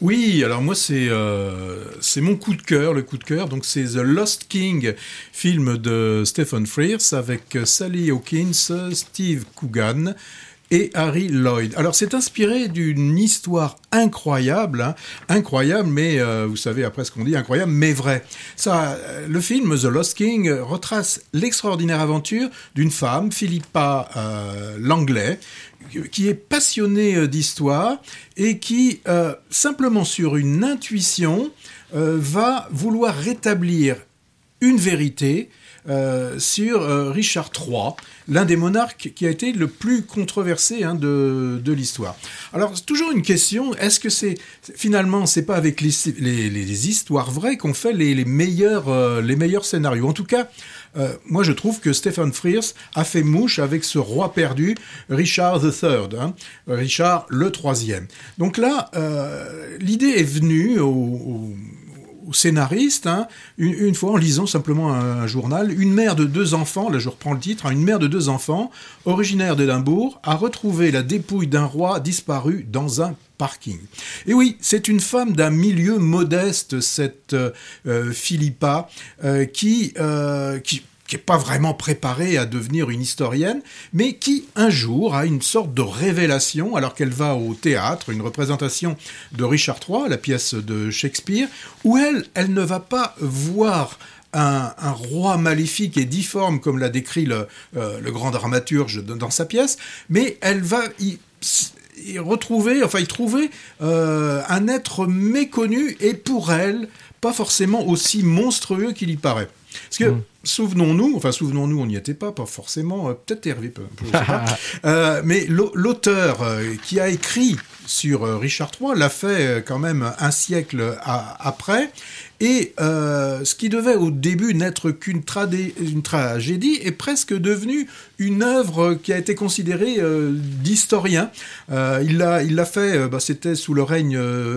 Oui, alors moi c'est euh, c'est mon coup de cœur, le coup de cœur. Donc c'est The Lost King, film de Stephen Frears avec Sally Hawkins, Steve Coogan et Harry Lloyd. Alors c'est inspiré d'une histoire incroyable, hein. incroyable, mais euh, vous savez après ce qu'on dit, incroyable, mais vrai. Ça, euh, le film The Lost King retrace l'extraordinaire aventure d'une femme, Philippa euh, Langlais, qui est passionnée d'histoire et qui, simplement sur une intuition, va vouloir rétablir une vérité euh, sur euh, Richard III, l'un des monarques qui a été le plus controversé hein, de, de l'histoire. Alors, toujours une question, est-ce que c'est finalement, c'est pas avec les, les, histoires vraies qu'on fait les, les meilleurs, euh, les meilleurs scénarios? En tout cas, moi, je trouve que Stephen Frears a fait mouche avec ce roi perdu, Richard III, hein, Richard le troisième. Donc là, l'idée est venue au scénariste, hein, une, fois en lisant simplement un, journal, une mère de deux enfants, là je reprends le titre, hein, une mère de deux enfants, originaire d'Édimbourg, a retrouvé la dépouille d'un roi disparu dans un parking. Et oui, c'est une femme d'un milieu modeste, cette euh, Philippa, euh, qui, euh, qui qui n'est pas vraiment préparée à devenir une historienne, mais qui un jour a une sorte de révélation alors qu'elle va au théâtre, une représentation de Richard III, la pièce de Shakespeare, où elle, elle ne va pas voir un, roi maléfique et difforme comme l'a décrit le, euh, grand dramaturge dans sa pièce, mais elle va y, retrouver, enfin y trouver euh, un être méconnu et pour elle pas forcément aussi monstrueux qu'il y paraît. Parce que, mm. Souvenons-nous, enfin souvenons-nous, on n'y était pas, pas forcément, euh, peut-être Hervé, sais pas, euh, mais l'auteur euh, qui a écrit sur Richard III l'a fait quand même un siècle après, et ce qui devait au début n'être qu'une tragédie est presque devenu une œuvre qui a été considérée d'historien. Il l'a il l'a fait, bah, c'était sous le règne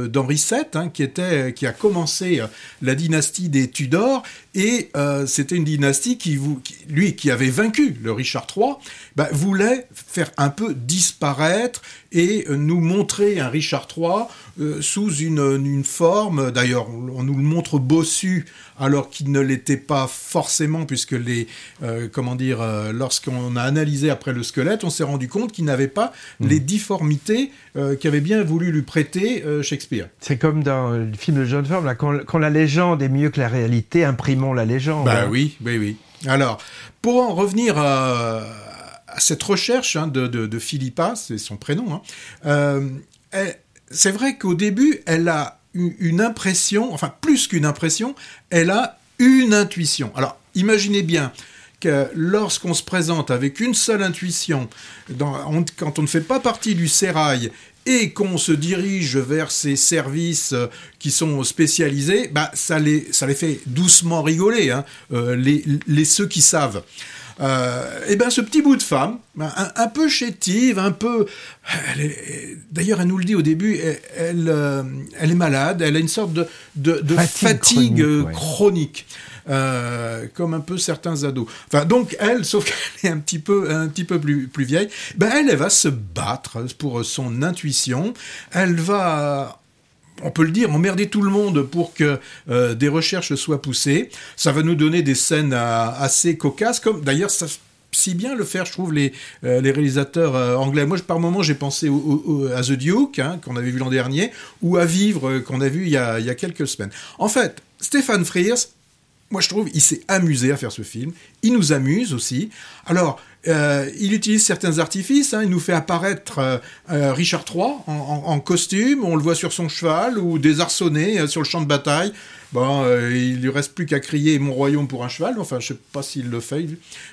d'Henri VII, hein, qui était qui a commencé la dynastie des Tudors, et c'était une dynastie qui, lui qui avait vaincu le Richard III, bah, voulait faire un peu disparaître et nous montrer un Richard III sous une, une forme. D'ailleurs, on nous le montre bossu alors qu'il ne l'était pas forcément puisque les euh, comment dire euh, lorsqu'on a analysé après le squelette on s'est rendu compte qu'il n'avait pas mmh. les difformités euh, qu'avait bien voulu lui prêter Shakespeare. C'est comme dans le film de John Ford là quand, la légende est mieux que la réalité imprimons la légende. Bah oui oui oui. Alors pour en revenir à, cette recherche hein, de, de, Philippa, c'est son prénom, hein, c'est vrai qu'au début, elle a une impression, enfin plus qu'une impression, elle a une intuition. Alors imaginez bien que lorsqu'on se présente avec une seule intuition, quand on ne fait pas partie du sérail et qu'on se dirige vers ces services euh, qui sont spécialisés, bah, ça, les, ça les fait doucement rigoler, hein, euh, les, les, ceux qui savent. Euh, et ben ce petit bout de femme, ben, un, peu chétive, un peu. D'ailleurs, elle nous le dit au début, elle, euh, elle, est malade, elle a une sorte de, de, de fatigue, chronique. Euh, comme un peu certains ados. Enfin, donc elle, sauf qu'elle est un petit peu, un petit peu plus, plus vieille, ben elle, elle va se battre pour son intuition. Elle va on peut le dire, emmerder tout le monde pour que euh, des recherches soient poussées. Ça va nous donner des scènes euh, assez cocasses, comme d'ailleurs ça si bien le faire, je trouve, les, euh, les réalisateurs anglais. Moi, par moment, j'ai pensé à The Duke, hein, qu'on avait vu l'an dernier, ou à Vivre, qu'on a vu il y a, il y a quelques semaines. En fait, Stéphane Frears, moi je trouve, il s'est amusé à faire ce film. Il nous amuse aussi. Alors, euh, il utilise certains artifices. Hein. Il nous fait apparaître euh, euh, Richard III en, costume. On le voit sur son cheval ou désarçonné sur le champ de bataille. Bon, euh, il lui reste plus qu'à crier Mon royaume pour un cheval. Enfin, je sais pas s'il le fait.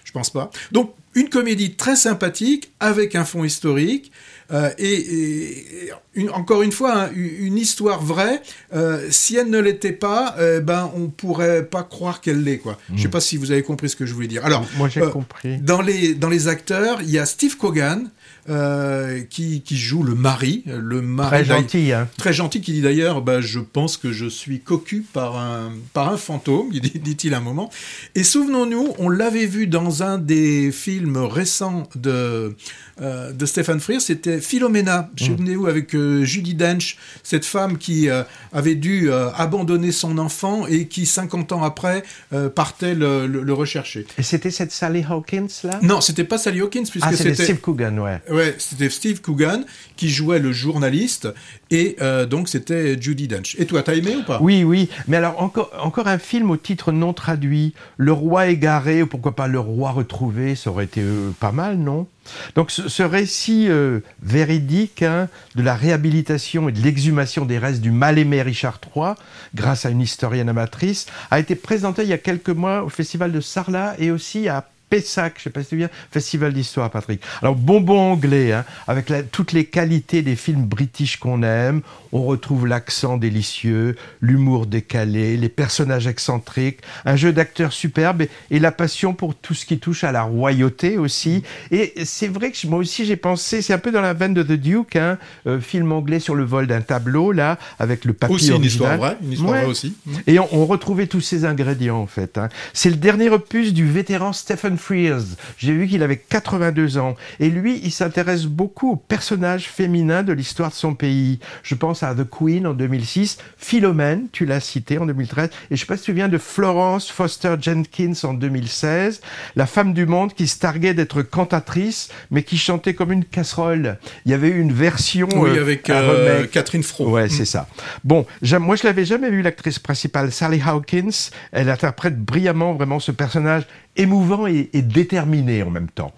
Je pense pas. Donc, une comédie très sympathique avec un fond historique. Euh, et, et une, encore une fois, hein, une histoire vraie. Euh, si elle ne l'était pas, euh, ben on pourrait pas croire qu'elle l'est. Quoi. Mmh. Je sais pas si vous avez compris ce que je voulais dire. Alors, moi j'ai compris. Dans les dans les acteurs, il y a Steve Cogan. euh, qui, qui, joue le mari, le mari très gentil, hein. très gentil, qui dit d'ailleurs, bah, je pense que je suis cocu par un par un fantôme, dit-il un moment. Et souvenons-nous, on l'avait vu dans un des films récents de euh, de Stephen Frears, c'était Philomena. Mm. Souvenez-vous avec euh, Judy Dench, cette femme qui avait dû abandonner son enfant et qui 50 ans après partait le, le, rechercher. Et c'était cette Sally Hawkins là? Non, c'était pas Sally Hawkins puisque ah, c'était Steve Coogan, ouais. Ouais, c'était Steve Coogan qui jouait le journaliste et euh, donc c'était Judy Dench. Et toi, t'as aimé ou pas? Oui, oui. Mais alors encore, un film au titre non traduit, Le Roi égaré ou pourquoi pas Le Roi retrouvé, ça aurait été euh, pas mal, non? Donc ce, récit euh, véridique hein, de la réhabilitation et de l'exhumation des restes du mal-aimé Richard III, grâce à une historienne amatrice, a été présenté il y a quelques mois au Festival de Sarlat et aussi à Pessac, je sais pas si tu viens, Festival d'Histoire, Patrick. Alors, bonbon anglais, hein, avec toutes les qualités des films british qu'on aime. On retrouve l'accent délicieux, l'humour décalé, les personnages excentriques, un jeu d'acteurs superbe et, la passion pour tout ce qui touche à la royauté aussi. Et c'est vrai que moi aussi j'ai pensé, c'est un peu dans la veine de The Duke, hein, euh, film anglais sur le vol d'un tableau, là, avec le papier aussi une histoire vraie, une histoire vraie aussi. Et on, retrouvait tous ces ingrédients, en fait. Hein. C'est le dernier opus du vétéran Stephen Frears. J'ai vu qu'il avait 82 ans. Et lui, il s'intéresse beaucoup aux personnages féminins de l'histoire de son pays. Je pense à The Queen en 2006, Philomène, tu l'as cité en 2013, et je ne sais pas si tu viens de Florence Foster Jenkins en 2016, la femme du monde qui se targuait d'être cantatrice, mais qui chantait comme une casserole. Il y avait eu une version. Oui, euh, avec euh, Catherine Fro. Ouais, c'est ça. Bon, moi je l'avais jamais vu l'actrice principale, Sally Hawkins. Elle interprète brillamment vraiment ce personnage émouvant et, déterminé en même temps.